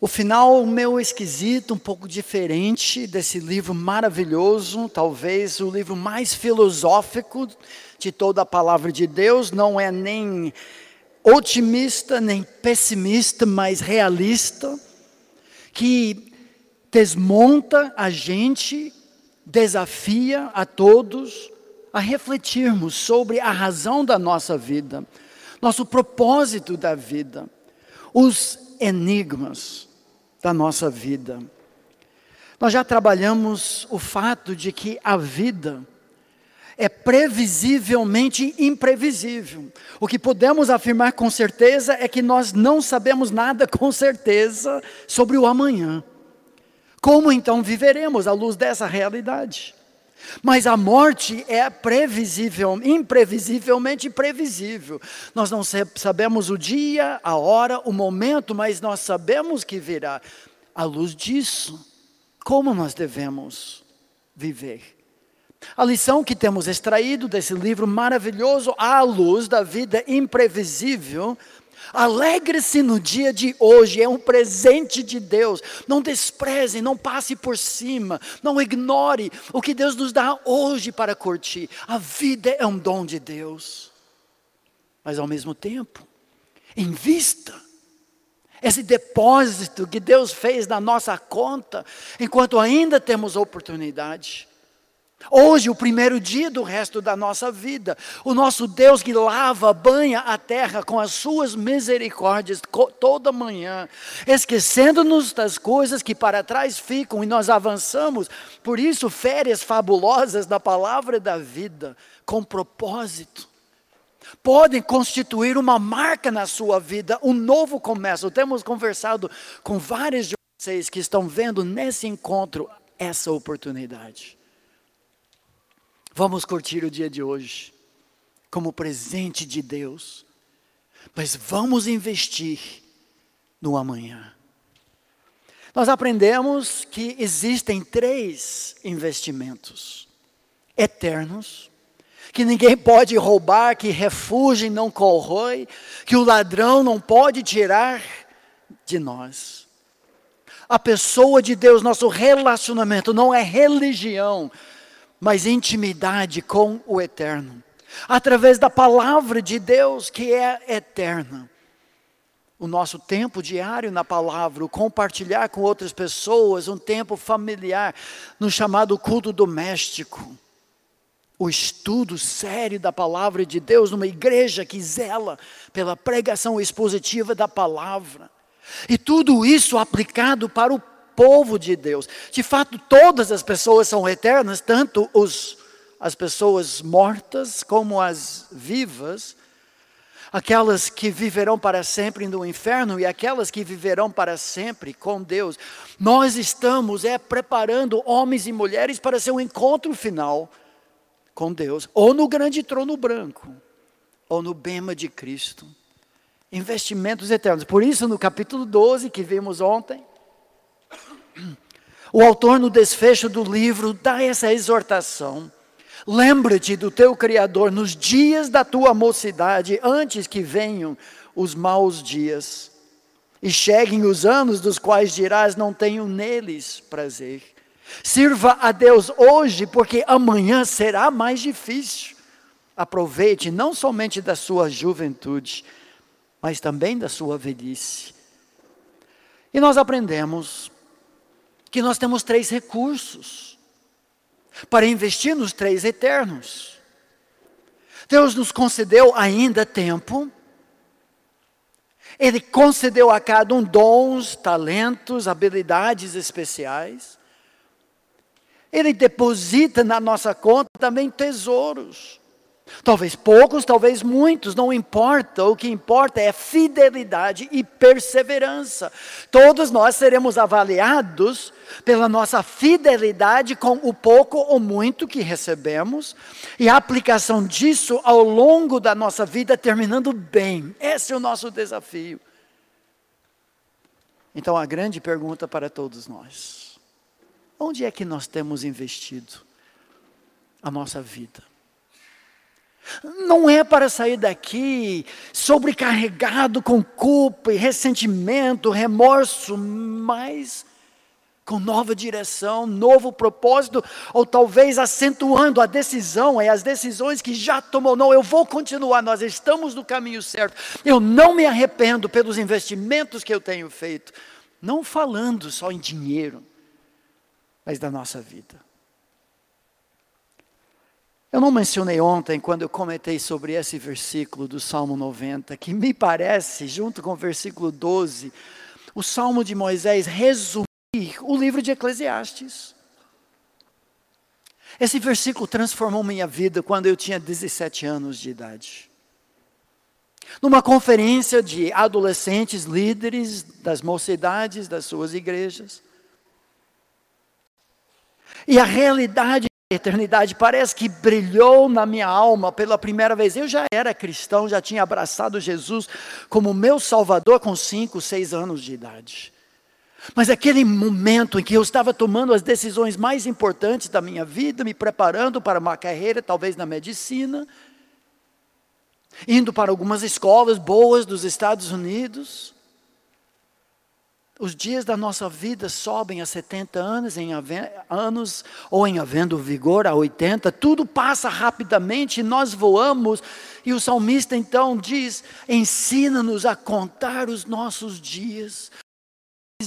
O final meu esquisito, um pouco diferente desse livro maravilhoso, talvez o livro mais filosófico de toda a palavra de Deus, não é nem otimista, nem pessimista, mas realista, que desmonta a gente, desafia a todos a refletirmos sobre a razão da nossa vida, nosso propósito da vida, os enigmas da nossa vida. Nós já trabalhamos o fato de que a vida é previsivelmente imprevisível. O que podemos afirmar com certeza é que nós não sabemos nada com certeza sobre o amanhã. Como então viveremos à luz dessa realidade? Mas a morte é previsível, imprevisivelmente previsível. Nós não sabemos o dia, a hora, o momento, mas nós sabemos que virá. À luz disso, como nós devemos viver? A lição que temos extraído desse livro maravilhoso, à luz da vida imprevisível, Alegre-se no dia de hoje, é um presente de Deus. Não despreze, não passe por cima, não ignore o que Deus nos dá hoje para curtir. A vida é um dom de Deus. Mas ao mesmo tempo, invista esse depósito que Deus fez na nossa conta, enquanto ainda temos oportunidade. Hoje, o primeiro dia do resto da nossa vida, o nosso Deus que lava, banha a terra com as suas misericórdias toda manhã, esquecendo-nos das coisas que para trás ficam e nós avançamos. Por isso, férias fabulosas da palavra da vida, com propósito, podem constituir uma marca na sua vida, um novo começo. Temos conversado com vários de vocês que estão vendo nesse encontro essa oportunidade. Vamos curtir o dia de hoje como presente de Deus, mas vamos investir no amanhã. Nós aprendemos que existem três investimentos eternos, que ninguém pode roubar, que refúgio não corrói, que o ladrão não pode tirar de nós. A pessoa de Deus, nosso relacionamento não é religião, mas intimidade com o eterno, através da palavra de Deus que é eterna. O nosso tempo diário na palavra, o compartilhar com outras pessoas, um tempo familiar, no chamado culto doméstico, o estudo sério da palavra de Deus numa igreja que zela pela pregação expositiva da palavra. E tudo isso aplicado para o povo de Deus. De fato, todas as pessoas são eternas, tanto os, as pessoas mortas como as vivas, aquelas que viverão para sempre no inferno e aquelas que viverão para sempre com Deus. Nós estamos é preparando homens e mulheres para seu encontro final com Deus, ou no grande trono branco, ou no bema de Cristo. Investimentos eternos. Por isso, no capítulo 12 que vimos ontem, o autor, no desfecho do livro, dá essa exortação. Lembra-te do teu Criador nos dias da tua mocidade, antes que venham os maus dias, e cheguem os anos dos quais dirás: Não tenho neles prazer. Sirva a Deus hoje, porque amanhã será mais difícil. Aproveite não somente da sua juventude, mas também da sua velhice. E nós aprendemos que nós temos três recursos para investir nos três eternos. Deus nos concedeu ainda tempo, Ele concedeu a cada um dons, talentos, habilidades especiais, Ele deposita na nossa conta também tesouros. Talvez poucos, talvez muitos, não importa. O que importa é fidelidade e perseverança. Todos nós seremos avaliados pela nossa fidelidade com o pouco ou muito que recebemos e a aplicação disso ao longo da nossa vida, terminando bem. Esse é o nosso desafio. Então, a grande pergunta para todos nós: onde é que nós temos investido a nossa vida? Não é para sair daqui sobrecarregado com culpa e ressentimento, remorso, mas com nova direção, novo propósito, ou talvez acentuando a decisão, é as decisões que já tomou. Não, eu vou continuar, nós estamos no caminho certo. Eu não me arrependo pelos investimentos que eu tenho feito. Não falando só em dinheiro, mas da nossa vida. Eu não mencionei ontem, quando eu comentei sobre esse versículo do Salmo 90, que me parece, junto com o versículo 12, o Salmo de Moisés resume o livro de Eclesiastes. Esse versículo transformou minha vida quando eu tinha 17 anos de idade. Numa conferência de adolescentes líderes das mocidades das suas igrejas. E a realidade da eternidade parece que brilhou na minha alma pela primeira vez. Eu já era cristão, já tinha abraçado Jesus como meu salvador com 5, 6 anos de idade. Mas aquele momento em que eu estava tomando as decisões mais importantes da minha vida, me preparando para uma carreira, talvez na medicina, indo para algumas escolas boas dos Estados Unidos. Os dias da nossa vida sobem a 70 anos, em anos ou em havendo vigor a 80, tudo passa rapidamente e nós voamos. E o salmista então diz: ensina-nos a contar os nossos dias,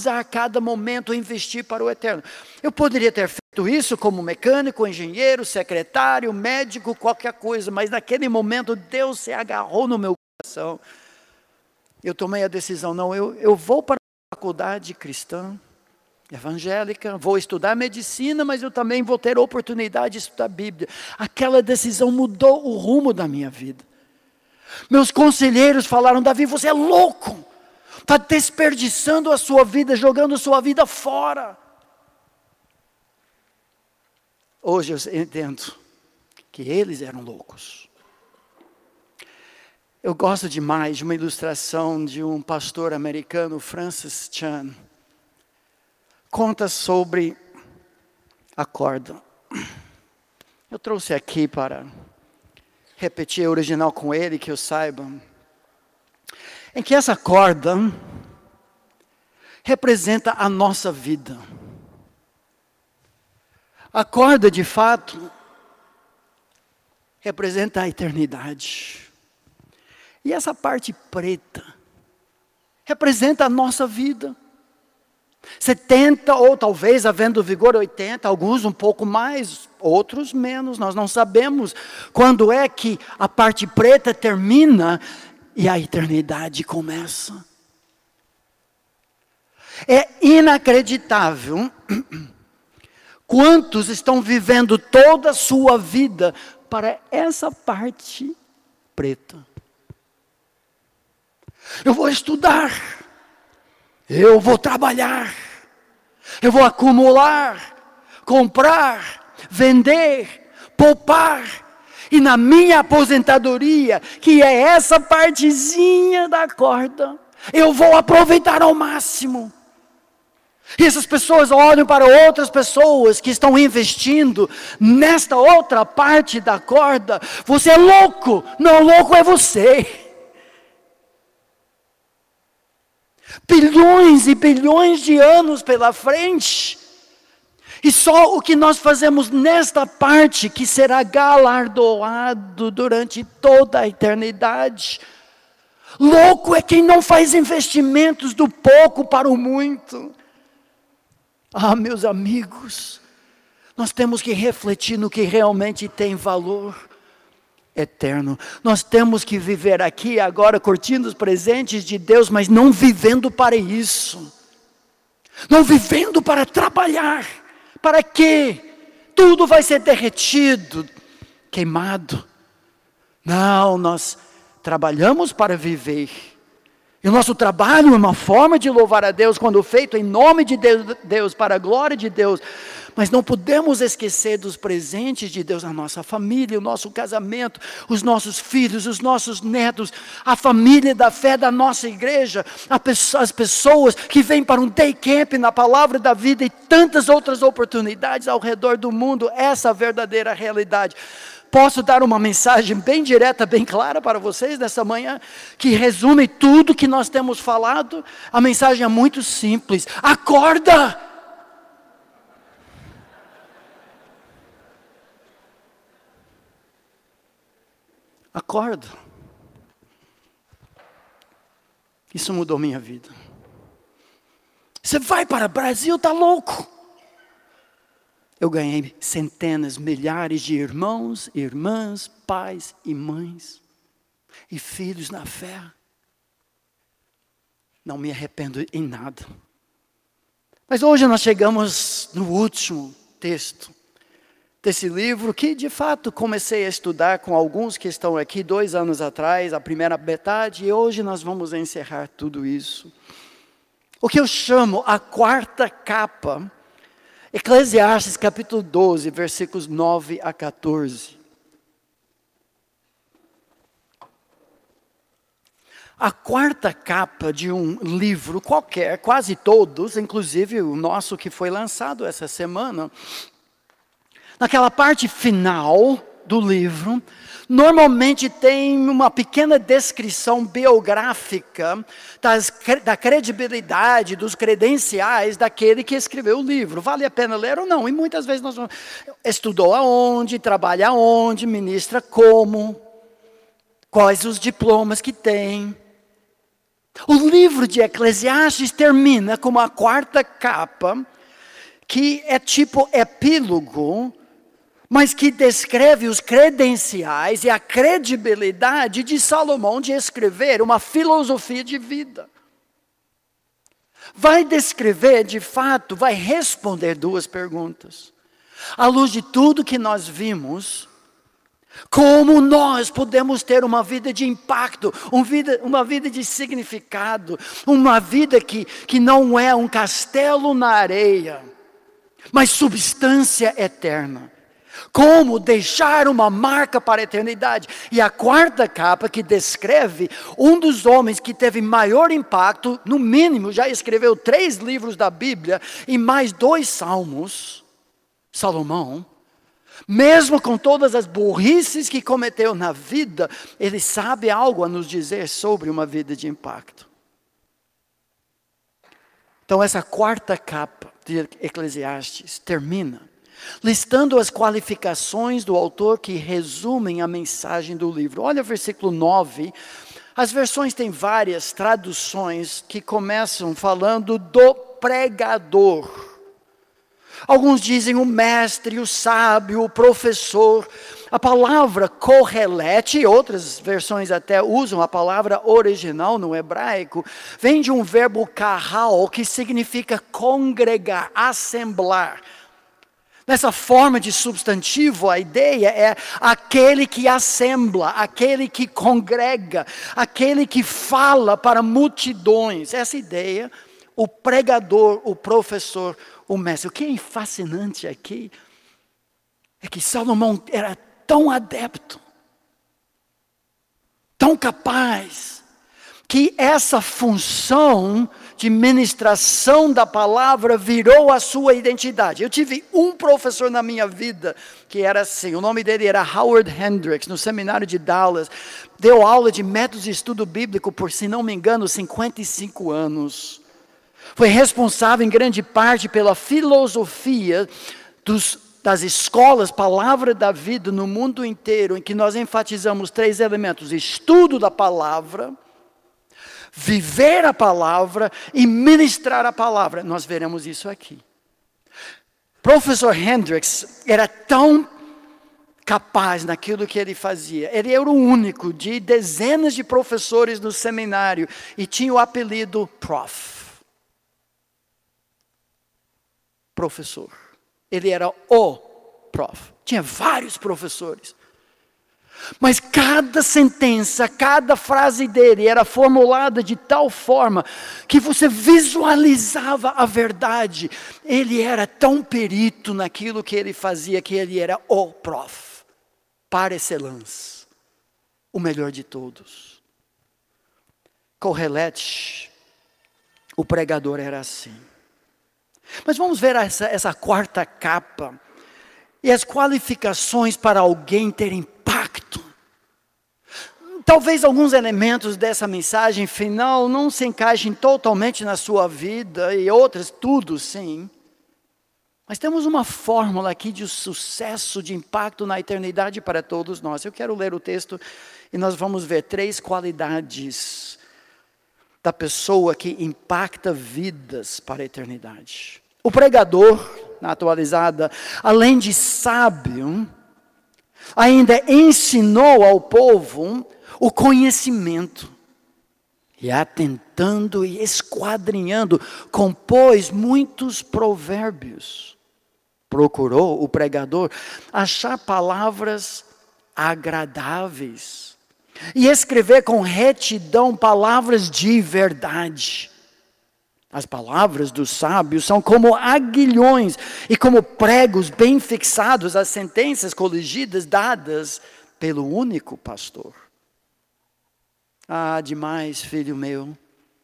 a cada momento investir para o eterno. Eu poderia ter feito isso como mecânico, engenheiro, secretário, médico, qualquer coisa, mas naquele momento Deus se agarrou no meu coração. Eu tomei a decisão, não, eu, eu vou para faculdade cristã, evangélica, vou estudar medicina, mas eu também vou ter oportunidade de estudar Bíblia. Aquela decisão mudou o rumo da minha vida. Meus conselheiros falaram, Davi, você é louco está desperdiçando a sua vida, jogando a sua vida fora. Hoje eu entendo que eles eram loucos. Eu gosto demais de uma ilustração de um pastor americano, Francis Chan. Conta sobre a corda. Eu trouxe aqui para repetir a original com ele, que eu saiba em que essa corda representa a nossa vida. A corda, de fato, representa a eternidade. E essa parte preta representa a nossa vida. 70 ou talvez havendo vigor 80, alguns um pouco mais, outros menos, nós não sabemos quando é que a parte preta termina e a eternidade começa. É inacreditável quantos estão vivendo toda a sua vida para essa parte preta. Eu vou estudar, eu vou trabalhar, eu vou acumular, comprar, vender, poupar, e na minha aposentadoria, que é essa partezinha da corda, eu vou aproveitar ao máximo. E essas pessoas olham para outras pessoas que estão investindo nesta outra parte da corda. Você é louco, não, louco é você. Bilhões e bilhões de anos pela frente. E só o que nós fazemos nesta parte que será galardoado durante toda a eternidade. Louco é quem não faz investimentos do pouco para o muito. Ah, meus amigos, nós temos que refletir no que realmente tem valor eterno. Nós temos que viver aqui agora curtindo os presentes de Deus, mas não vivendo para isso. Não vivendo para trabalhar para quê? Tudo vai ser derretido, queimado. Não, nós trabalhamos para viver. E o nosso trabalho é uma forma de louvar a Deus quando feito em nome de Deus, para a glória de Deus. Mas não podemos esquecer dos presentes de Deus na nossa família, o nosso casamento, os nossos filhos, os nossos netos, a família da fé da nossa igreja, as pessoas que vêm para um day camp na palavra da vida e tantas outras oportunidades ao redor do mundo, essa é verdadeira realidade. Posso dar uma mensagem bem direta, bem clara para vocês nessa manhã, que resume tudo que nós temos falado? A mensagem é muito simples: acorda! Acorda. Isso mudou minha vida. Você vai para o Brasil, está louco. Eu ganhei centenas, milhares de irmãos, irmãs, pais e mães e filhos na fé. Não me arrependo em nada. Mas hoje nós chegamos no último texto desse livro, que de fato comecei a estudar com alguns que estão aqui dois anos atrás, a primeira metade, e hoje nós vamos encerrar tudo isso. O que eu chamo a quarta capa Eclesiastes capítulo 12, versículos 9 a 14. A quarta capa de um livro qualquer, quase todos, inclusive o nosso que foi lançado essa semana, naquela parte final do livro, normalmente tem uma pequena descrição biográfica das, da credibilidade, dos credenciais daquele que escreveu o livro. Vale a pena ler ou não? E muitas vezes nós estudou aonde, trabalha aonde, ministra como, quais os diplomas que tem. O livro de Eclesiastes termina com uma quarta capa, que é tipo epílogo mas que descreve os credenciais e a credibilidade de Salomão de escrever uma filosofia de vida. Vai descrever, de fato, vai responder duas perguntas. À luz de tudo que nós vimos, como nós podemos ter uma vida de impacto, uma vida, uma vida de significado, uma vida que, que não é um castelo na areia, mas substância eterna. Como deixar uma marca para a eternidade. E a quarta capa que descreve um dos homens que teve maior impacto, no mínimo já escreveu três livros da Bíblia e mais dois salmos, Salomão. Mesmo com todas as burrices que cometeu na vida, ele sabe algo a nos dizer sobre uma vida de impacto. Então, essa quarta capa de Eclesiastes termina listando as qualificações do autor que resumem a mensagem do livro. Olha o versículo 9. As versões têm várias traduções que começam falando do pregador. Alguns dizem o mestre, o sábio, o professor. A palavra correlete, outras versões até usam a palavra original no hebraico, vem de um verbo kahal, que significa congregar, assemblar. Nessa forma de substantivo, a ideia é aquele que assembla, aquele que congrega, aquele que fala para multidões. Essa ideia, o pregador, o professor, o mestre. O que é fascinante aqui é que Salomão era tão adepto, tão capaz, que essa função de ministração da palavra virou a sua identidade. Eu tive um professor na minha vida que era assim, o nome dele era Howard Hendricks, no seminário de Dallas. Deu aula de métodos de estudo bíblico por, se não me engano, 55 anos. Foi responsável em grande parte pela filosofia dos das escolas Palavra da Vida no mundo inteiro, em que nós enfatizamos três elementos: estudo da palavra, viver a palavra e ministrar a palavra. Nós veremos isso aqui. Professor Hendricks era tão capaz naquilo que ele fazia. Ele era o único de dezenas de professores no seminário e tinha o apelido Prof. Professor. Ele era o prof. Tinha vários professores. Mas cada sentença, cada frase dele era formulada de tal forma que você visualizava a verdade. Ele era tão perito naquilo que ele fazia que ele era o prof, par excellence, o melhor de todos. Correlete, o pregador era assim. Mas vamos ver essa, essa quarta capa e as qualificações para alguém ter impacto. Talvez alguns elementos dessa mensagem final não se encaixem totalmente na sua vida e outras, tudo sim. Mas temos uma fórmula aqui de sucesso, de impacto na eternidade para todos nós. Eu quero ler o texto e nós vamos ver três qualidades da pessoa que impacta vidas para a eternidade. O pregador, na atualizada, além de sábio, ainda ensinou ao povo o conhecimento. E atentando e esquadrinhando, compôs muitos provérbios. Procurou o pregador achar palavras agradáveis e escrever com retidão palavras de verdade. As palavras dos sábios são como aguilhões e como pregos bem fixados às sentenças coligidas dadas pelo único pastor. Ah, demais, filho meu,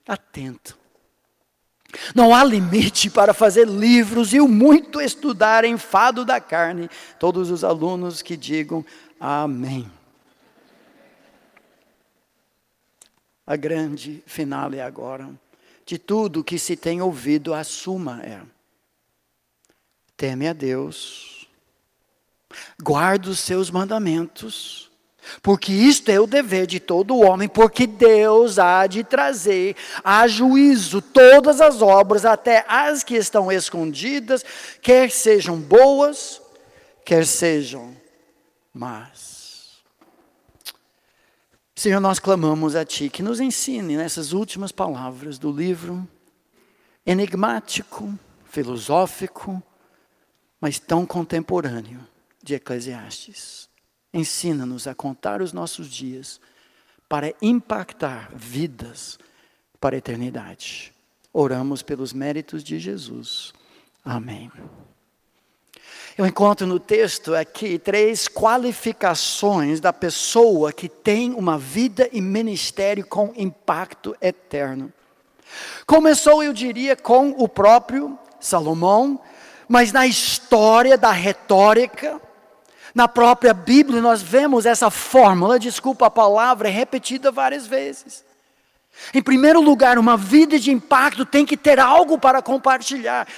atento. Não há limite para fazer livros e o muito estudar em fado da carne. Todos os alunos que digam amém. A grande final é agora de tudo que se tem ouvido, a suma é: teme a Deus, guarda os seus mandamentos, porque isto é o dever de todo homem, porque Deus há de trazer a juízo todas as obras, até as que estão escondidas, quer sejam boas, quer sejam más. Senhor, nós clamamos a Ti que nos ensine nessas últimas palavras do livro enigmático, filosófico, mas tão contemporâneo de Eclesiastes. Ensina-nos a contar os nossos dias para impactar vidas para a eternidade. Oramos pelos méritos de Jesus. Amém. Eu encontro no texto aqui três qualificações da pessoa que tem uma vida e ministério com impacto eterno. Começou, eu diria, com o próprio Salomão, mas na história da retórica, na própria Bíblia, nós vemos essa fórmula, desculpa a palavra, repetida várias vezes. Em primeiro lugar, uma vida de impacto tem que ter algo para compartilhar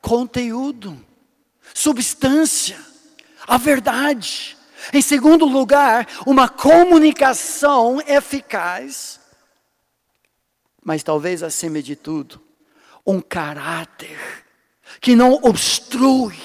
conteúdo substância, a verdade. Em segundo lugar, uma comunicação eficaz. Mas talvez acima de tudo, um caráter que não obstrui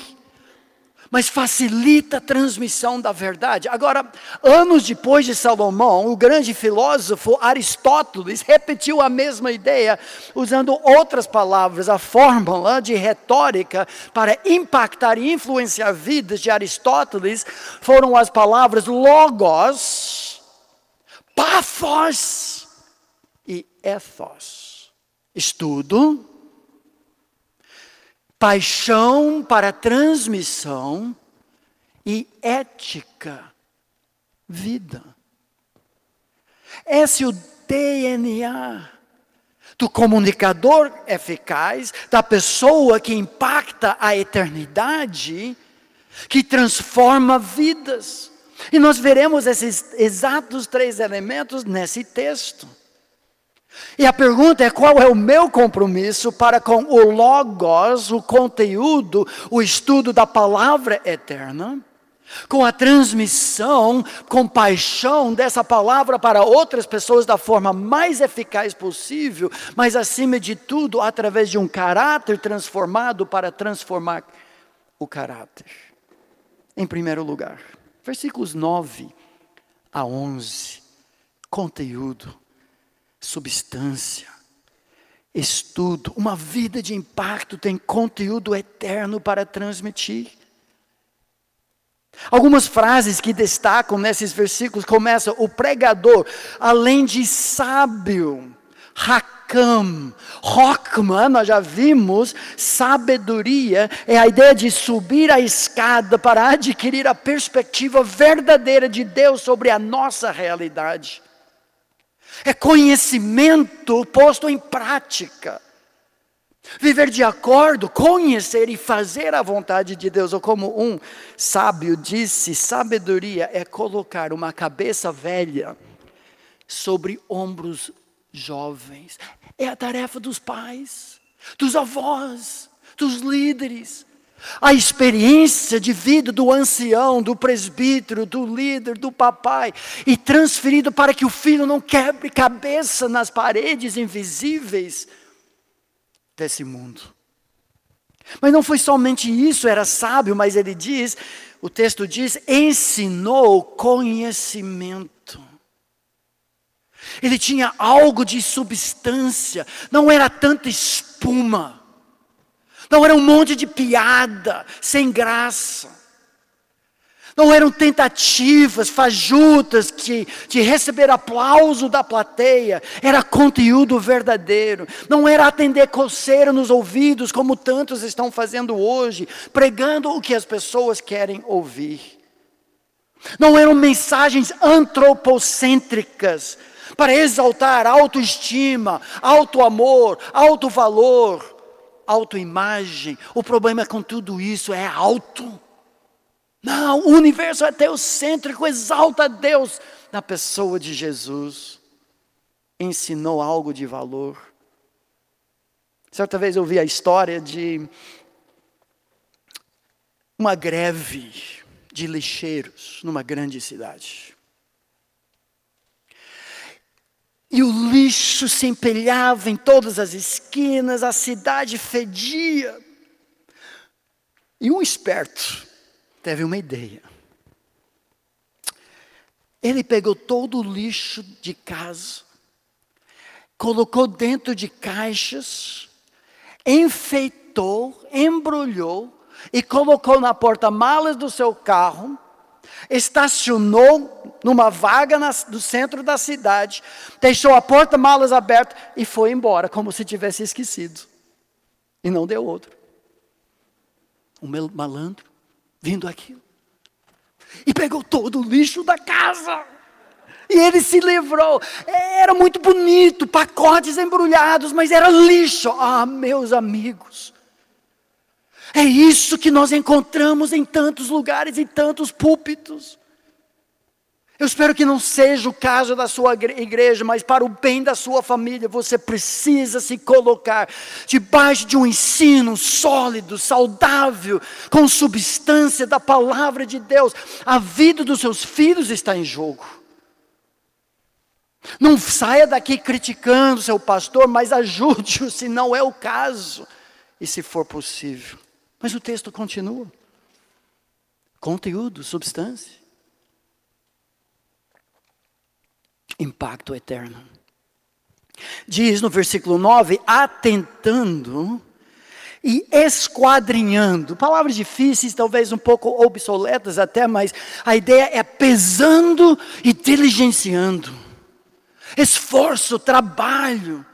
mas facilita a transmissão da verdade. Agora, anos depois de Salomão, o grande filósofo Aristóteles repetiu a mesma ideia, usando outras palavras. A fórmula de retórica para impactar e influenciar vidas de Aristóteles foram as palavras logos, pathos e ethos. Estudo, paixão para transmissão e ética, vida. Esse é o DNA do comunicador eficaz, da pessoa que impacta a eternidade, que transforma vidas. E nós veremos esses exatos três elementos nesse texto. E a pergunta é: qual é o meu compromisso para com o Logos, o conteúdo, o estudo da palavra eterna, com a transmissão, com paixão dessa palavra para outras pessoas da forma mais eficaz possível, mas acima de tudo, através de um caráter transformado para transformar o caráter. Em primeiro lugar, versículos 9 a 11, conteúdo substância, estudo, uma vida de impacto tem conteúdo eterno para transmitir. Algumas frases que destacam nesses versículos começam: o pregador, além de sábio, Hakam, Rockman, nós já vimos, sabedoria é a ideia de subir a escada para adquirir a perspectiva verdadeira de Deus sobre a nossa realidade é conhecimento posto em prática. Viver de acordo, conhecer e fazer a vontade de Deus, ou como um sábio disse, sabedoria é colocar uma cabeça velha sobre ombros jovens. É a tarefa dos pais, dos avós, dos líderes. A experiência de vida do ancião, do presbítero, do líder, do papai, e transferido para que o filho não quebre cabeça nas paredes invisíveis desse mundo. Mas não foi somente isso, era sábio, mas ele diz, o texto diz, ensinou conhecimento. Ele tinha algo de substância, não era tanta espuma, não era um monte de piada, sem graça. Não eram tentativas fajutas de, de receber aplauso da plateia, era conteúdo verdadeiro. Não era atender coceira nos ouvidos, como tantos estão fazendo hoje, pregando o que as pessoas querem ouvir. Não eram mensagens antropocêntricas para exaltar autoestima, auto-amor, auto-valor, autoimagem. O problema com tudo isso é alto. Não, o universo é teocêntrico, exalta Deus na pessoa de Jesus. Ensinou algo de valor. Certa vez eu vi a história de uma greve de lixeiros numa grande cidade. E o lixo se empelhava em todas as esquinas, a cidade fedia. E um esperto teve uma ideia. Ele pegou todo o lixo de casa, colocou dentro de caixas, enfeitou, embrulhou e colocou na porta-malas do seu carro, estacionou numa vaga no centro da cidade, deixou a porta-malas aberta e foi embora, como se tivesse esquecido. E não deu outro. O malandro vindo aquilo. E pegou todo o lixo da casa. E ele se livrou. Era muito bonito, pacotes embrulhados, mas era lixo. Ah, meus amigos. É isso que nós encontramos em tantos lugares, em tantos púlpitos. Eu espero que não seja o caso da sua igreja, mas para o bem da sua família, você precisa se colocar debaixo de um ensino sólido, saudável, com substância da palavra de Deus. A vida dos seus filhos está em jogo. Não saia daqui criticando seu pastor, mas ajude-o se não é o caso e se for possível. Mas o texto continua. Conteúdo, substância. impacto eterno. Diz no versículo 9: atentando e esquadrinhando. Palavras difíceis, talvez um pouco obsoletas até, mas a ideia é pesando e diligenciando. Esforço, trabalho,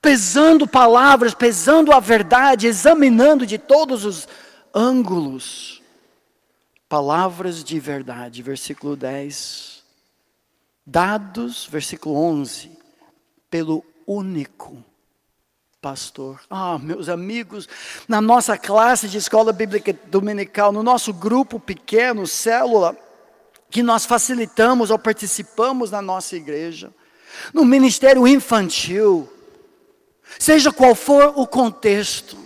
pesando palavras, pesando a verdade, examinando de todos os ângulos. Palavras de verdade, versículo 10 dados, versículo 11, pelo único pastor. Ah, meus amigos, na nossa classe de escola bíblica dominical, no nosso grupo pequeno, célula, que nós facilitamos ou participamos na nossa igreja, no ministério infantil, seja qual for o contexto,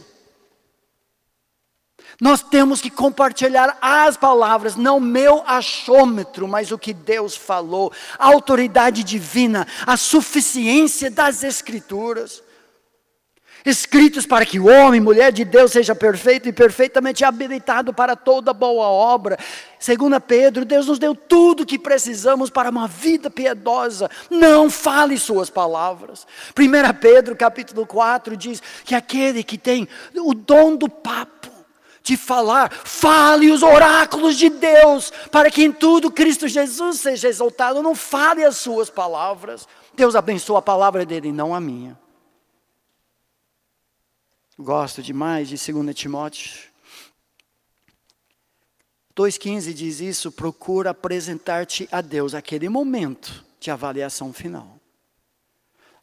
nós temos que compartilhar as palavras, não meu achômetro, mas o que Deus falou, a autoridade divina, a suficiência das Escrituras. Escritos para que o homem, mulher de Deus seja perfeito e perfeitamente habilitado para toda boa obra. Segundo Pedro, Deus nos deu tudo o que precisamos para uma vida piedosa. Não fale suas palavras. 1 Pedro capítulo 4 diz que aquele que tem o dom do papo, de falar, fale os oráculos de Deus, para que em tudo Cristo Jesus seja exaltado. Não fale as suas palavras. Deus abençoa a palavra dele, não a minha. Gosto demais de 2 Timóteo. 2,15 diz isso: procura apresentar-te a Deus aquele momento de avaliação final.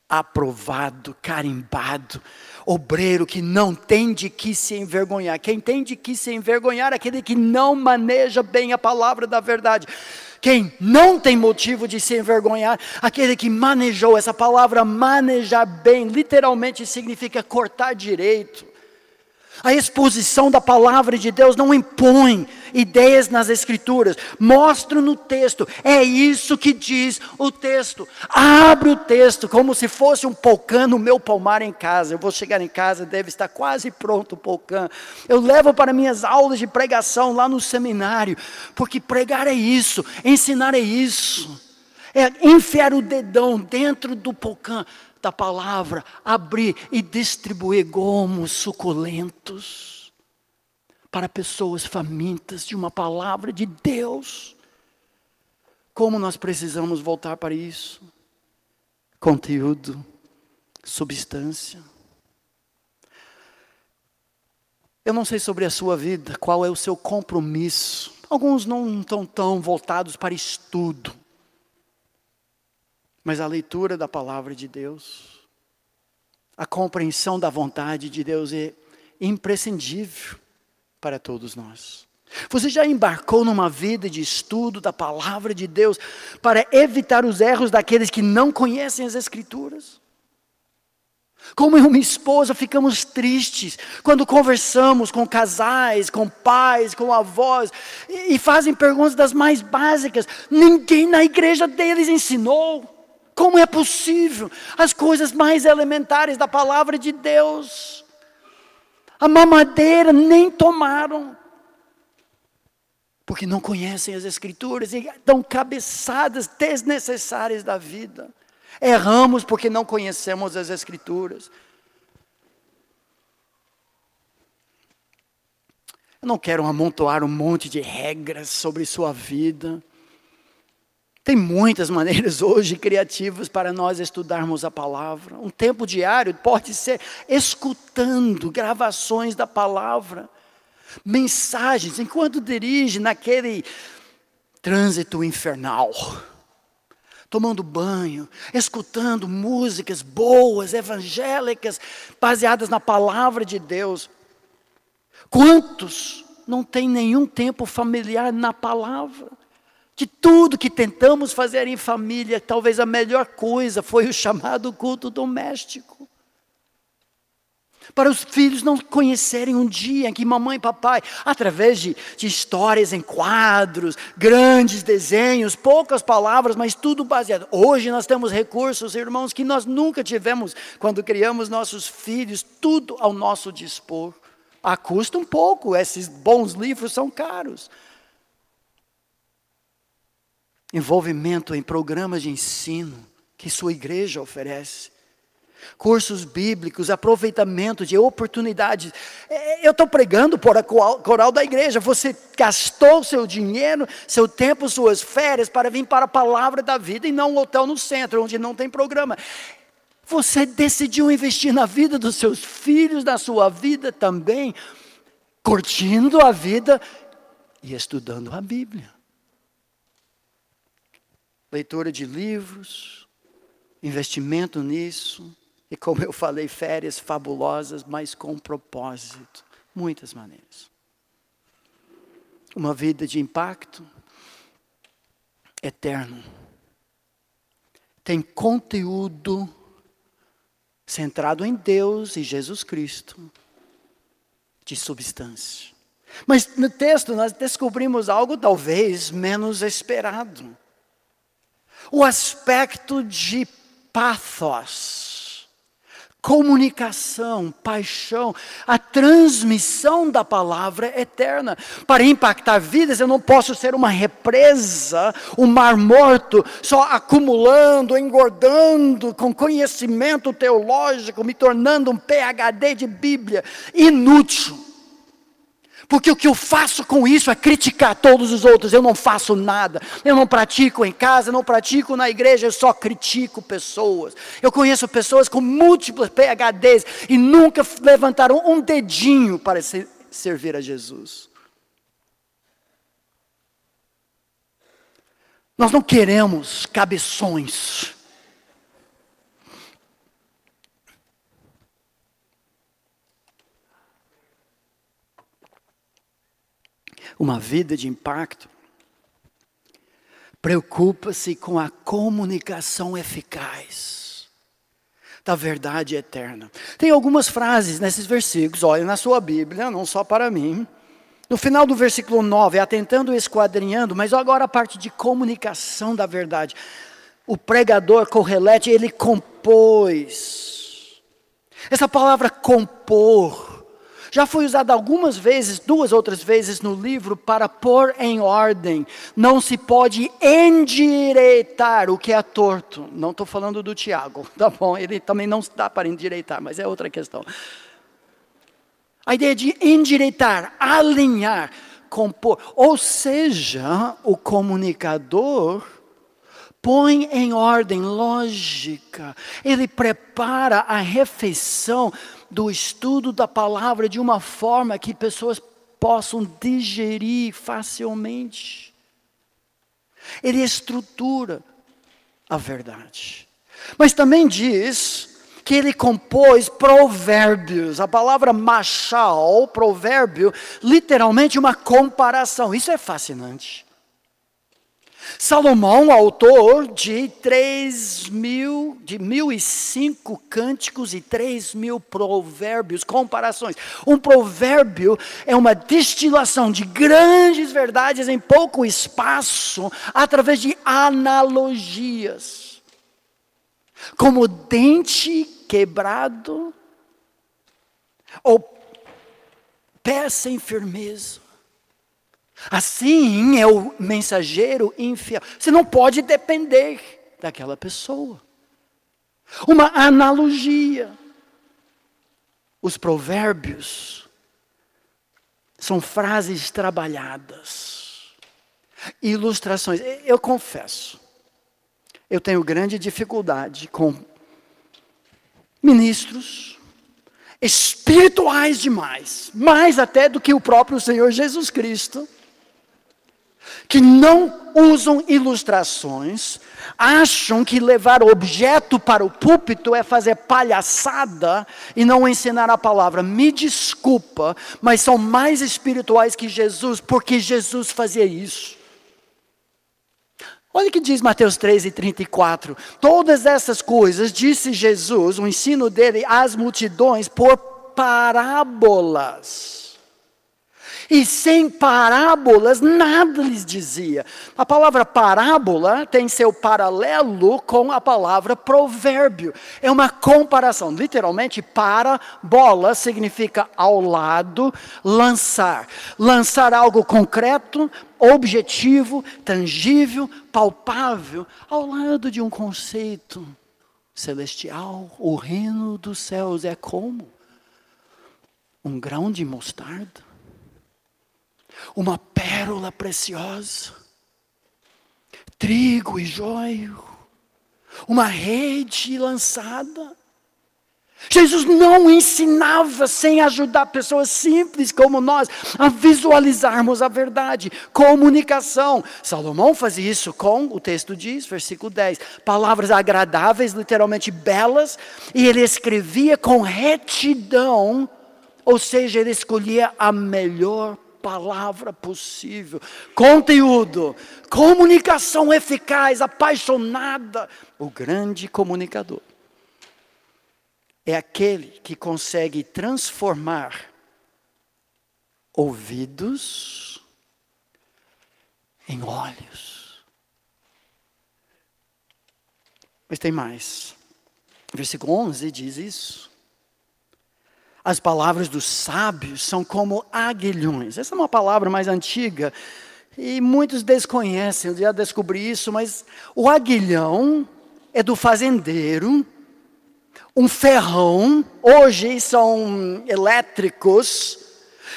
aprovado, carimbado, obreiro que não tem de que se envergonhar. Quem tem de que se envergonhar é aquele que não maneja bem a palavra da verdade. Quem não tem motivo de se envergonhar, aquele que manejou essa palavra manejar bem, literalmente significa cortar direito. A exposição da palavra de Deus não impõe ideias nas Escrituras, mostra no texto, é isso que diz o texto. Abre o texto como se fosse um polcã no meu palmar em casa. Eu vou chegar em casa, deve estar quase pronto o polcã. Eu levo para minhas aulas de pregação lá no seminário, porque pregar é isso, ensinar é isso. É enfiar o dedão dentro do polcã da palavra, abrir e distribuir gomos suculentos para pessoas famintas de uma palavra de Deus. Como nós precisamos voltar para isso? Conteúdo, substância. Eu não sei sobre a sua vida, qual é o seu compromisso. Alguns não estão tão voltados para estudo. Mas a leitura da palavra de Deus, a compreensão da vontade de Deus é imprescindível para todos nós. Você já embarcou numa vida de estudo da palavra de Deus para evitar os erros daqueles que não conhecem as Escrituras? Como eu e minha esposa ficamos tristes quando conversamos com casais, com pais, com avós, e, e fazem perguntas das mais básicas. Ninguém na igreja deles ensinou. Como é possível? As coisas mais elementares da palavra de Deus. A mamadeira nem tomaram. Porque não conhecem as Escrituras e dão cabeçadas desnecessárias da vida. Erramos porque não conhecemos as Escrituras. Eu não quero amontoar um monte de regras sobre sua vida. Tem muitas maneiras hoje criativas para nós estudarmos a palavra. Um tempo diário pode ser escutando gravações da palavra, mensagens, enquanto dirige naquele trânsito infernal, tomando banho, escutando músicas boas, evangélicas, baseadas na palavra de Deus. Quantos não têm nenhum tempo familiar na palavra? De tudo que tentamos fazer em família, talvez a melhor coisa foi o chamado culto doméstico. Para os filhos não conhecerem um dia em que mamãe e papai, através de, de histórias em quadros, grandes desenhos, poucas palavras, mas tudo baseado. Hoje nós temos recursos, irmãos, que nós nunca tivemos quando criamos nossos filhos, tudo ao nosso dispor. A custa um pouco, esses bons livros são caros envolvimento em programas de ensino que sua igreja oferece, cursos bíblicos, aproveitamento de oportunidades. É, eu estou pregando por a coral da igreja. Você gastou seu dinheiro, seu tempo, suas férias para vir para a palavra da vida e não um hotel no centro, onde não tem programa. Você decidiu investir na vida dos seus filhos, na sua vida também, curtindo a vida e estudando a Bíblia leitura de livros, investimento nisso, e como eu falei, férias fabulosas, mas com propósito. Muitas maneiras. Uma vida de impacto eterno. Tem conteúdo centrado em Deus e Jesus Cristo, de substância. Mas no texto nós descobrimos algo talvez menos esperado o aspecto de pathos, comunicação, paixão, a transmissão da palavra eterna. Para impactar vidas, eu não posso ser uma represa, um mar morto, só acumulando, engordando com conhecimento teológico, me tornando um PhD de Bíblia, inútil. Porque o que eu faço com isso é criticar todos os outros. Eu não faço nada. Eu não pratico em casa, não pratico na igreja, eu só critico pessoas. Eu conheço pessoas com múltiplos PHDs e nunca levantaram um dedinho para servir a Jesus. Nós não queremos cabeções. Uma vida de impacto, preocupa-se com a comunicação eficaz da verdade eterna. Tem algumas frases nesses versículos, olha na sua Bíblia, não só para mim. No final do versículo 9, atentando e esquadrinhando, mas agora a parte de comunicação da verdade. O pregador Correlete, ele compôs. Essa palavra compor já foi usada algumas vezes, duas outras vezes no livro, para pôr em ordem. Não se pode endireitar o que é torto. Não estou falando do Tiago, tá bom? Ele também não dá para endireitar, mas é outra questão. A ideia de endireitar, alinhar, compor. Ou seja, o comunicador põe em ordem lógica, ele prepara a refeição do estudo da palavra de uma forma que pessoas possam digerir facilmente. Ele estrutura a verdade. Mas também diz que ele compôs provérbios. A palavra machal, provérbio, literalmente uma comparação. Isso é fascinante. Salomão, autor de três mil, de mil e cinco cânticos e três mil provérbios, comparações. Um provérbio é uma destilação de grandes verdades em pouco espaço, através de analogias. Como dente quebrado, ou pé sem firmeza Assim é o mensageiro infiel. Você não pode depender daquela pessoa. Uma analogia. Os provérbios são frases trabalhadas, ilustrações. Eu confesso, eu tenho grande dificuldade com ministros espirituais demais, mais até do que o próprio Senhor Jesus Cristo que não usam ilustrações, acham que levar objeto para o púlpito é fazer palhaçada e não ensinar a palavra. Me desculpa, mas são mais espirituais que Jesus, porque Jesus fazia isso. Olha o que diz Mateus 13, 34. Todas essas coisas, disse Jesus, o ensino dele às multidões por parábolas e sem parábolas nada lhes dizia. A palavra parábola tem seu paralelo com a palavra provérbio. É uma comparação. Literalmente, parabola significa ao lado, lançar. Lançar algo concreto, objetivo, tangível, palpável, ao lado de um conceito celestial. O reino dos céus é como? Um grão de mostarda uma pérola preciosa, trigo e joio, uma rede lançada. Jesus não ensinava sem ajudar pessoas simples como nós a visualizarmos a verdade, comunicação. Salomão fazia isso com, o texto diz, versículo 10, palavras agradáveis, literalmente belas, e ele escrevia com retidão, ou seja, ele escolhia a melhor palavra possível, conteúdo, comunicação eficaz, apaixonada. O grande comunicador é aquele que consegue transformar ouvidos em olhos. Mas tem mais. Versículo 11 diz isso. As palavras dos sábios são como aguilhões. Essa é uma palavra mais antiga e muitos desconhecem. Eu já descobri isso, mas o aguilhão é do fazendeiro. Um ferrão, hoje são elétricos,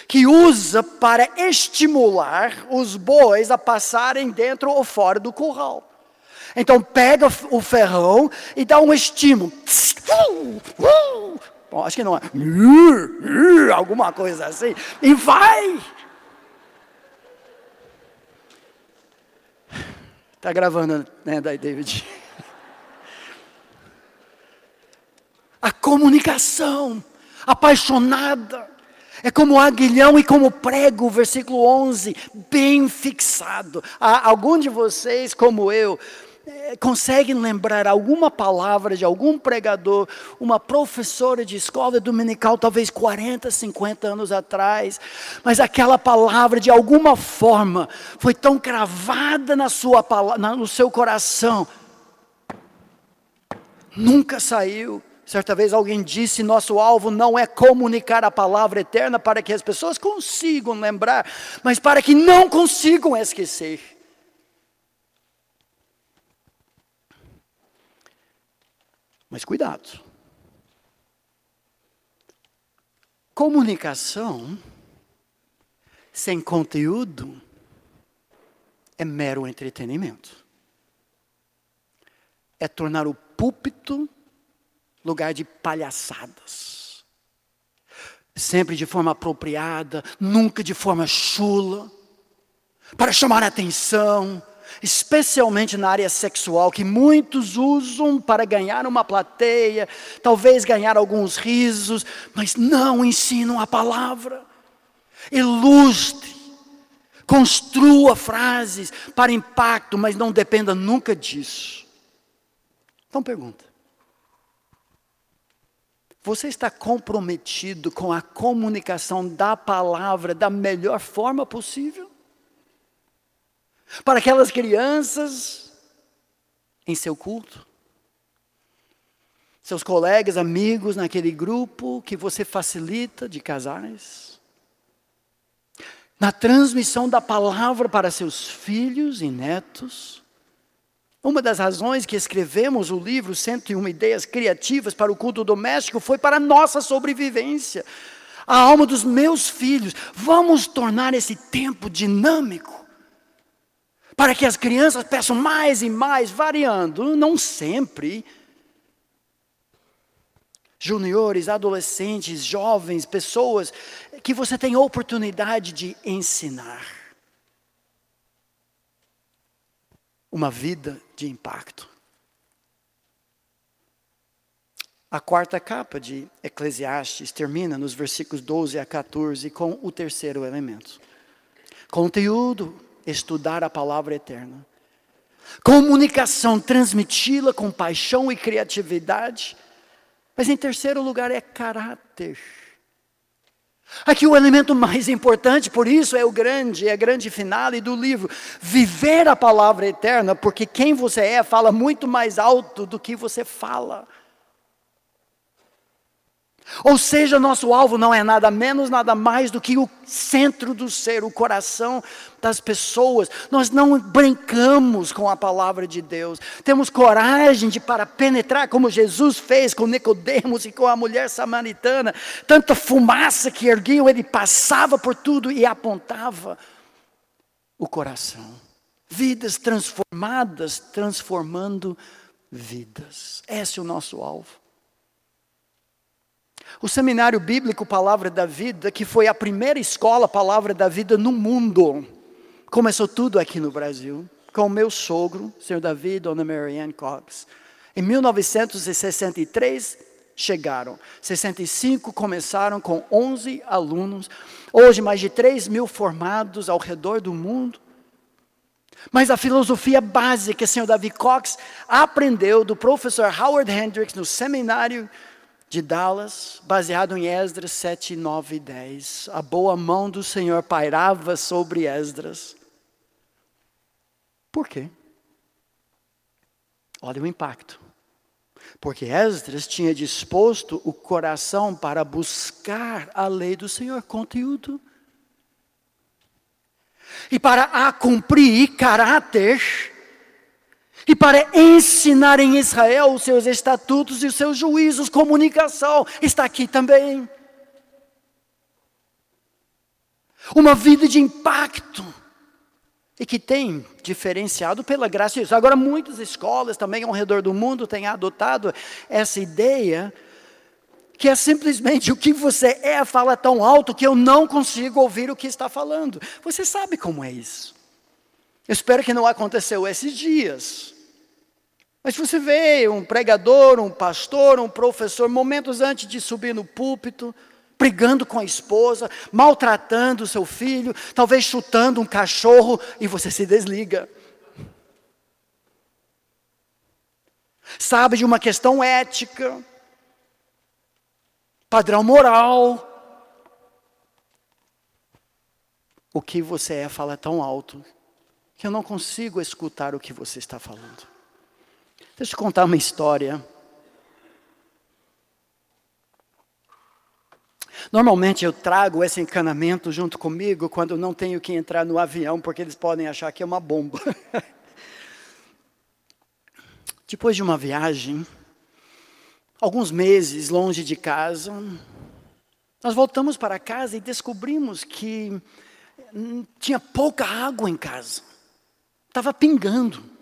que usa para estimular os bois a passarem dentro ou fora do curral. Então pega o ferrão e dá um estímulo. Bom, acho que não é. Alguma coisa assim. E vai! Está gravando, né, David? A comunicação apaixonada É como aguilhão e como prego, versículo 11, bem fixado. Há algum de vocês, como eu, conseguem lembrar alguma palavra de algum pregador, uma professora de escola dominical, talvez 40, 50 anos atrás, mas aquela palavra de alguma forma foi tão cravada na sua, no seu coração, nunca saiu. Certa vez alguém disse: nosso alvo não é comunicar a palavra eterna para que as pessoas consigam lembrar, mas para que não consigam esquecer. Mas cuidado. Comunicação sem conteúdo é mero entretenimento. É tornar o púlpito lugar de palhaçadas. Sempre de forma apropriada, nunca de forma chula, para chamar a atenção, especialmente na área sexual, que muitos usam para ganhar uma plateia, talvez ganhar alguns risos, mas não ensinam a palavra. Ilustre, construa frases para impacto, mas não dependa nunca disso. Então pergunta: você está comprometido com a comunicação da palavra da melhor forma possível? Para aquelas crianças em seu culto? Seus colegas, amigos naquele grupo que você facilita de casais? Na transmissão da palavra para seus filhos e netos? Uma das razões que escrevemos o livro 101 Ideias Criativas para o Culto Doméstico foi para a nossa sobrevivência. A alma dos meus filhos. Vamos tornar esse tempo dinâmico. Para que as crianças peçam mais e mais, variando, não sempre. Juniores, adolescentes, jovens, pessoas que você tem oportunidade de ensinar. uma vida de impacto. A quarta capa de Eclesiastes termina nos versículos 12 a 14 com o terceiro elemento. Conteúdo, estudar a palavra eterna. Comunicação, transmiti-la com paixão e criatividade. Mas em terceiro lugar é caráter. Aqui o elemento mais importante, por isso é o grande, é a grande finale do livro. Viver a palavra eterna, porque quem você é fala muito mais alto do que você fala. Ou seja, nosso alvo não é nada menos, nada mais do que o centro do ser, o coração das pessoas. Nós não brincamos com a palavra de Deus. Temos coragem de para penetrar como Jesus fez com Nicodemos e com a mulher samaritana. Tanta fumaça que erguiam, ele passava por tudo e apontava o coração. Vidas transformadas, transformando vidas. Esse é o nosso alvo. O Seminário Bíblico Palavra da Vida, que foi a primeira escola Palavra da Vida no mundo, começou tudo aqui no Brasil, com o meu sogro, senhor Davi e dona Marianne Cox. Em 1963 chegaram, 65 começaram com 11 alunos, hoje mais de 3 mil formados ao redor do mundo. Mas a filosofia básica que o senhor Davi Cox aprendeu do professor Howard Hendricks no seminário de Dallas, baseado em Esdras 7, 9 e 10. A boa mão do Senhor pairava sobre Esdras. Por quê? Olha o impacto. Porque Esdras tinha disposto o coração para buscar a lei do Senhor, conteúdo. E para a cumprir caráter, e para ensinar em Israel os seus estatutos e os seus juízos, comunicação, está aqui também. Uma vida de impacto e que tem diferenciado pela graça de Deus. Agora, muitas escolas também ao redor do mundo têm adotado essa ideia que é simplesmente o que você é fala tão alto que eu não consigo ouvir o que está falando. Você sabe como é isso. Eu espero que não aconteceu esses dias. Mas você vê um pregador, um pastor, um professor, momentos antes de subir no púlpito, brigando com a esposa, maltratando o seu filho, talvez chutando um cachorro e você se desliga. Sabe de uma questão ética, padrão moral. O que você é fala tão alto que eu não consigo escutar o que você está falando. Deixa eu contar uma história. Normalmente eu trago esse encanamento junto comigo quando não tenho que entrar no avião, porque eles podem achar que é uma bomba. Depois de uma viagem, alguns meses longe de casa, nós voltamos para casa e descobrimos que tinha pouca água em casa, estava pingando.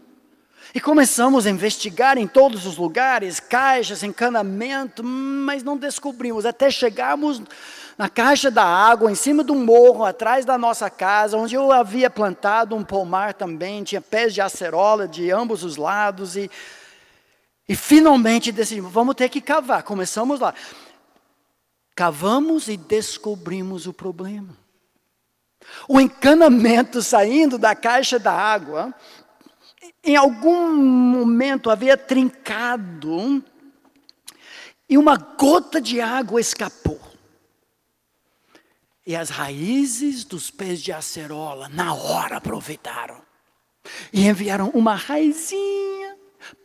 E começamos a investigar em todos os lugares, caixas, encanamento, mas não descobrimos, até chegarmos na caixa da água, em cima de um morro, atrás da nossa casa, onde eu havia plantado um pomar também, tinha pés de acerola de ambos os lados, e, e finalmente decidimos, vamos ter que cavar. Começamos lá. Cavamos e descobrimos o problema. O encanamento saindo da caixa da água, em algum momento havia trincado e uma gota de água escapou. E as raízes dos pés de acerola, na hora, aproveitaram. E enviaram uma raizinha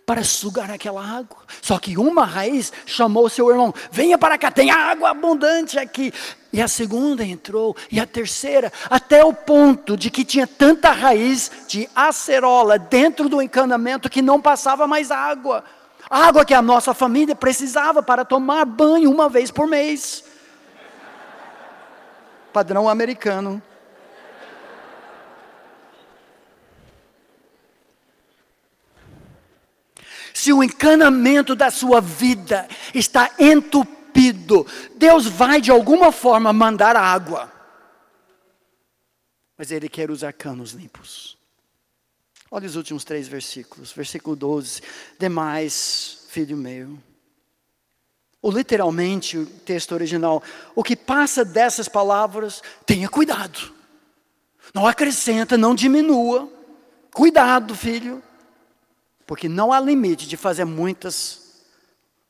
para sugar aquela água. Só que uma raiz chamou seu irmão: venha para cá, tem água abundante aqui. E a segunda entrou, e a terceira, até o ponto de que tinha tanta raiz de acerola dentro do encanamento que não passava mais água. Água que a nossa família precisava para tomar banho uma vez por mês. Padrão americano. Se o encanamento da sua vida está entupido, Deus vai de alguma forma mandar água. Mas Ele quer usar canos limpos. Olha os últimos três versículos. Versículo 12. Demais, filho meu. Ou literalmente, o texto original, o que passa dessas palavras, tenha cuidado. Não acrescenta, não diminua. Cuidado, filho. Porque não há limite de fazer muitas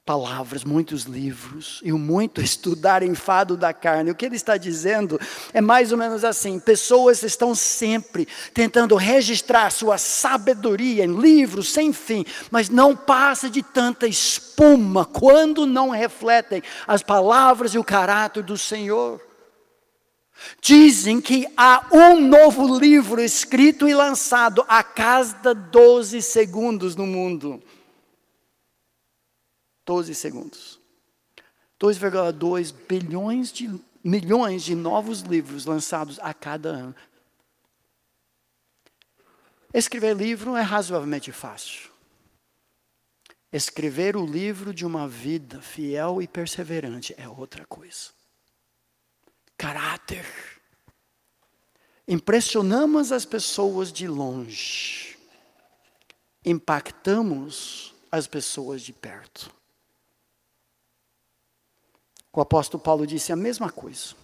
palavras, muitos livros e o muito estudar enfado da carne. O que ele está dizendo é mais ou menos assim: pessoas estão sempre tentando registrar sua sabedoria em livros sem fim, mas não passa de tanta espuma quando não refletem as palavras e o caráter do Senhor. Dizem que há um novo livro escrito e lançado a cada 12 segundos no mundo. 12 segundos. 2,2 bilhões de milhões de novos livros lançados a cada ano. Escrever livro é razoavelmente fácil. Escrever o livro de uma vida fiel e perseverante é outra coisa caráter. Impressionamos as pessoas de longe, impactamos as pessoas de perto. O apóstolo Paulo disse a mesma coisa.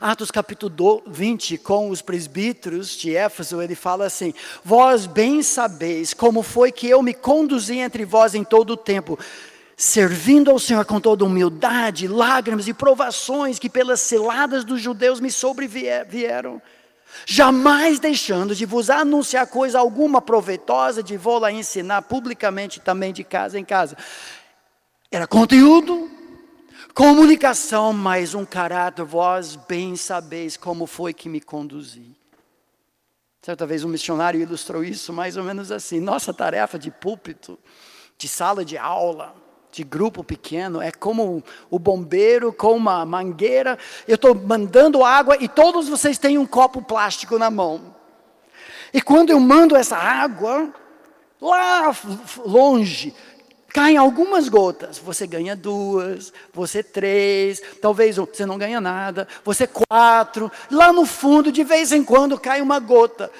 Atos capítulo 20, com os presbíteros de Éfeso, ele fala assim: Vós bem sabeis como foi que eu me conduzi entre vós em todo o tempo, servindo ao Senhor com toda humildade, lágrimas e provações que pelas ciladas dos judeus me sobrevieram, jamais deixando de vos anunciar coisa alguma proveitosa, de vou lá ensinar publicamente também de casa em casa. Era conteúdo, comunicação, mas um caráter, vós bem sabeis como foi que me conduzi. Certa vez um missionário ilustrou isso mais ou menos assim: nossa tarefa de púlpito, de sala de aula, de grupo pequeno, é como o bombeiro com uma mangueira. Eu estou mandando água e todos vocês têm um copo plástico na mão. E quando eu mando essa água, lá longe, caem algumas gotas. Você ganha duas, você três, talvez você não ganha nada, você quatro. Lá no fundo, de vez em quando, cai uma gota.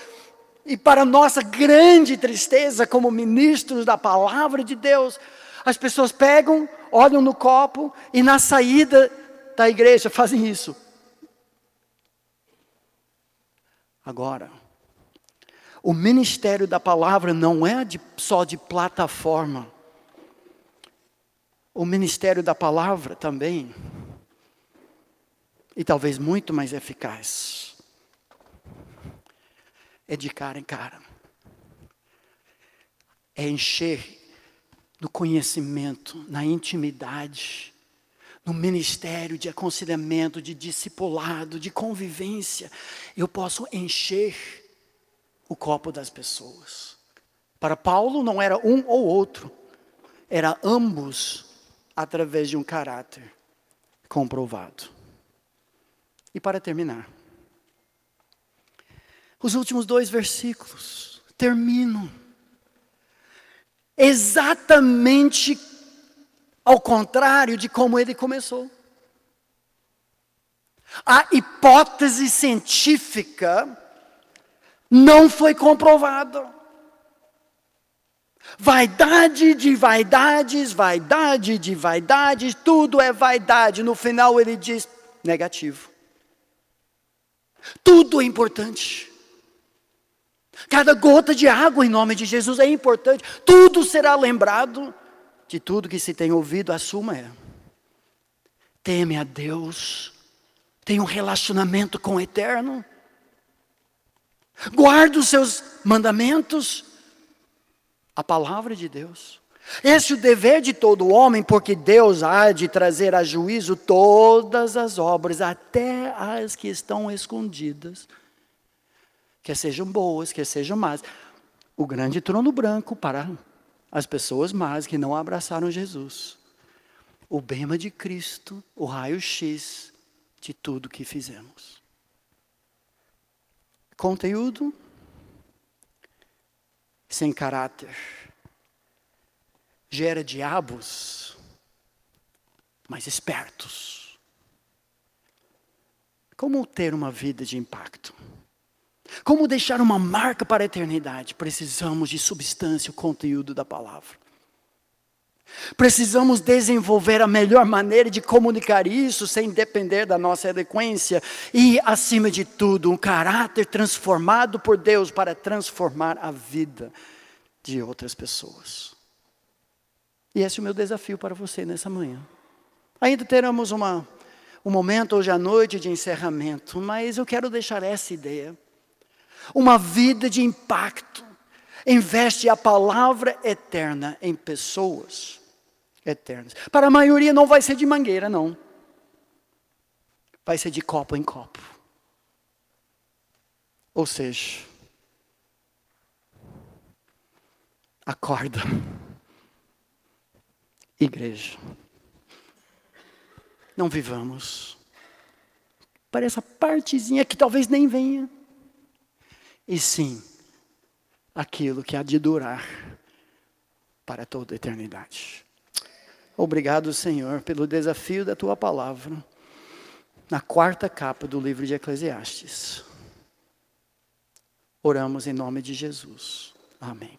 E para nossa grande tristeza, como ministros da palavra de Deus, as pessoas pegam, olham no copo e na saída da igreja fazem isso. Agora, o ministério da palavra não é de, só de plataforma. O ministério da palavra também, e talvez muito mais eficaz, é de cara em cara. É encher no conhecimento, na intimidade, no ministério de aconselhamento, de discipulado, de convivência, eu posso encher o copo das pessoas. Para Paulo não era um ou outro, era ambos através de um caráter comprovado. E para terminar, os últimos dois versículos terminam exatamente ao contrário de como ele começou. A hipótese científica não foi comprovada. Vaidade de vaidades, vaidade de vaidades, tudo é vaidade. No final ele diz negativo. Tudo é importante. Cada gota de água em nome de Jesus é importante. Tudo será lembrado de tudo que se tem ouvido, assuma é. Teme a Deus, tem um relacionamento com o eterno, guarda os seus mandamentos, a palavra de Deus. Esse é o dever de todo homem, porque Deus há de trazer a juízo todas as obras, até as que estão escondidas, quer sejam boas, quer sejam más. O grande trono branco para as pessoas más que não abraçaram Jesus. O bema de Cristo, o raio-x de tudo que fizemos. Conteúdo sem caráter gera diabos mais espertos. Como ter uma vida de impacto? Como deixar uma marca para a eternidade? Precisamos de substância, o conteúdo da palavra. Precisamos desenvolver a melhor maneira de comunicar isso sem depender da nossa eloquência e, acima de tudo, um caráter transformado por Deus para transformar a vida de outras pessoas. E esse é o meu desafio para você nessa manhã. Ainda teremos uma, um momento hoje à noite de encerramento, mas eu quero deixar essa ideia uma vida de impacto. Investe a palavra eterna em pessoas eternas. Para a maioria não vai ser de mangueira, não. Vai ser de copo em copo. Ou seja, acorda, igreja. Não vivamos para essa partezinha que talvez nem venha e sim aquilo que há de durar para toda a eternidade. Obrigado, Senhor, pelo desafio da tua palavra, na quarta capa do livro de Eclesiastes. Oramos em nome de Jesus. Amém.